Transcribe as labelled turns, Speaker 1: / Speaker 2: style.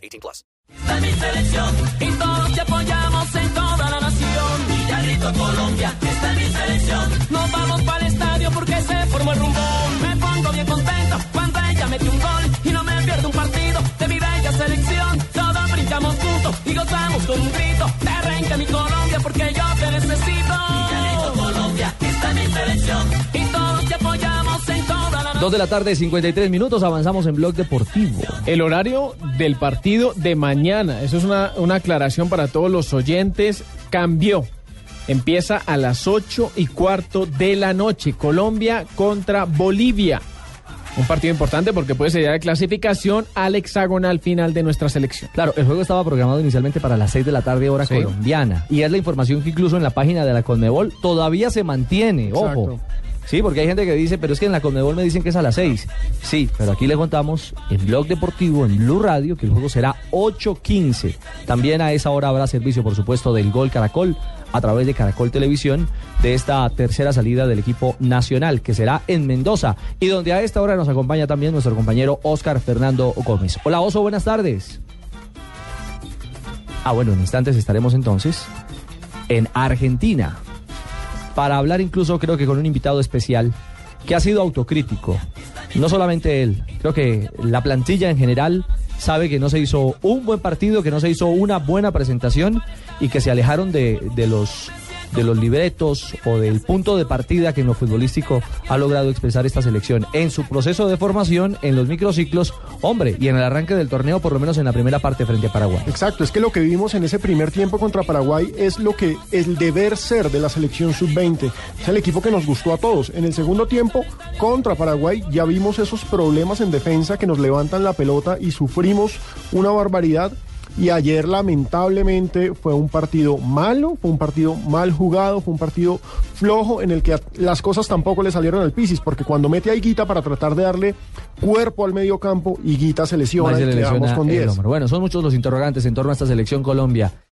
Speaker 1: 18 plus.
Speaker 2: Esta mi selección y todos te apoyamos en toda la nación. Villarrito, Colombia, esta es mi selección. Nos vamos para el estadio porque se formó el rumbón. Me pongo bien contento cuando ella metió un gol y no me pierdo un partido de mi bella selección. Todos brincamos juntos y gozamos con un grito. Te arranca mi Colombia
Speaker 3: Dos de la tarde, 53 minutos, avanzamos en Blog Deportivo.
Speaker 4: El horario del partido de mañana, eso es una, una aclaración para todos los oyentes, cambió. Empieza a las 8 y cuarto de la noche. Colombia contra Bolivia. Un partido importante porque puede ser de clasificación al hexagonal final de nuestra selección.
Speaker 3: Claro, el juego estaba programado inicialmente para las 6 de la tarde hora
Speaker 4: Sí.
Speaker 3: colombiana. Y es la información que incluso en la página de la Conmebol todavía se mantiene. Ojo. Sí, porque hay gente que dice, pero es que en la Conmebol me dicen que es a las 6. Sí, pero aquí le contamos en Blog Deportivo, en Blue Radio, que el juego será 8.15. También a esa hora habrá servicio, por supuesto, del Gol Caracol a través de Caracol Televisión de esta tercera salida del equipo nacional, que será en Mendoza, y donde a esta hora nos acompaña también nuestro compañero Oscar Fernando Gómez. Hola Oso, buenas tardes. Ah, bueno, en instantes estaremos entonces en Argentina para hablar incluso creo que con un invitado especial que ha sido autocrítico. No solamente él, creo que la plantilla en general sabe que no se hizo un buen partido, que no se hizo una buena presentación y que se alejaron de, de los de los libretos o del punto de partida que en lo futbolístico ha logrado expresar esta selección en su proceso de formación, en los microciclos, hombre, y en el arranque del torneo, por lo menos en la primera parte frente a Paraguay.
Speaker 5: Exacto, es que lo que vimos en ese primer tiempo contra Paraguay es lo que el deber ser de la selección sub-20. Es el equipo que nos gustó a todos. En el segundo tiempo contra Paraguay ya vimos esos problemas en defensa que nos levantan la pelota y sufrimos una barbaridad. Y ayer lamentablemente fue un partido malo, fue un partido mal jugado, fue un partido flojo en el que las cosas tampoco le salieron al Pisis, porque cuando mete a Higuita para tratar de darle cuerpo al medio campo, Higuita se lesiona
Speaker 3: se
Speaker 5: y quedamos
Speaker 3: lesiona
Speaker 5: con
Speaker 3: el
Speaker 5: 10.
Speaker 3: hombro. Bueno, son muchos los interrogantes en torno a esta selección Colombia.